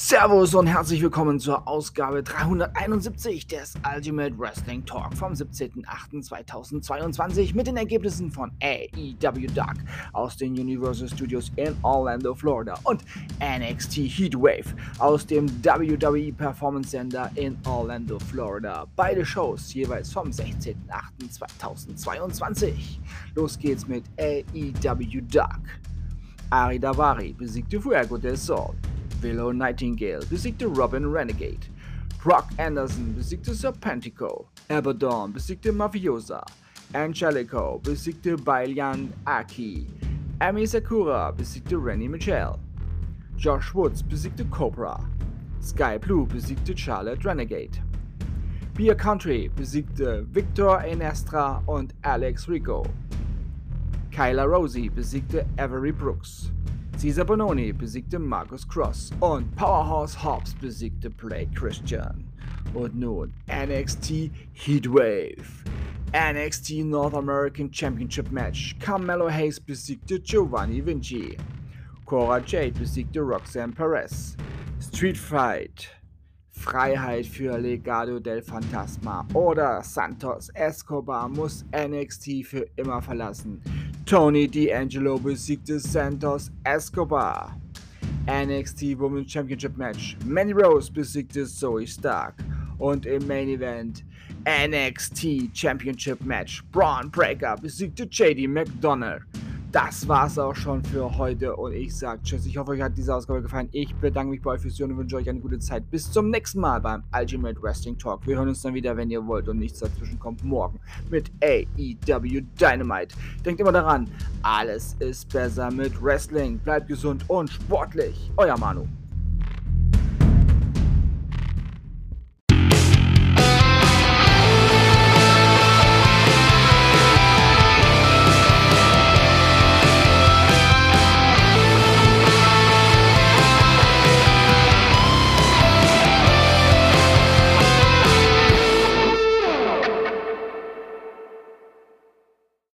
Servus und herzlich willkommen zur Ausgabe 371 des Ultimate Wrestling Talk vom 17.08.2022 mit den Ergebnissen von AEW Dark aus den Universal Studios in Orlando, Florida und NXT Heatwave aus dem WWE Performance Center in Orlando, Florida. Beide Shows jeweils vom 16.08.2022. Los geht's mit AEW Dark. Ari Davari besiegte Fuego del Sol. Willow Nightingale besiegte Robin Renegade. Brock Anderson besiegte Serpentico. Abaddon besiegte Mafiosa. Angelico besiegte Bailian Aki. Amy Sakura besiegte Rennie Michelle. Josh Woods besiegte Cobra. Sky Blue besiegte Charlotte Renegade. Beer Country besiegte Victor Enestra und Alex Rico. Kyla Rosie besiegte Avery Brooks. Cesar Bononi besiegte Marcus Cross und Powerhouse Hobbs besiegte Blake Christian. Und nun NXT Heatwave. NXT North American Championship Match. Carmelo Hayes besiegte Giovanni Vinci. Cora Jade besiegte Roxanne Perez. Street Fight. Freiheit für Legado del Fantasma oder Santos Escobar muss NXT für immer verlassen. Tony D'Angelo besiegte Santos Escobar. NXT Women's Championship Match. Manny Rose besiegte Zoe Stark. Und im Main Event NXT Championship Match. Braun Breaker besiegte JD McDonald das war's auch schon für heute und ich sage Tschüss. Ich hoffe, euch hat diese Ausgabe gefallen. Ich bedanke mich bei euch fürs Zuhören und wünsche euch eine gute Zeit. Bis zum nächsten Mal beim Ultimate Wrestling Talk. Wir hören uns dann wieder, wenn ihr wollt und nichts dazwischen kommt, morgen mit AEW Dynamite. Denkt immer daran, alles ist besser mit Wrestling. Bleibt gesund und sportlich. Euer Manu.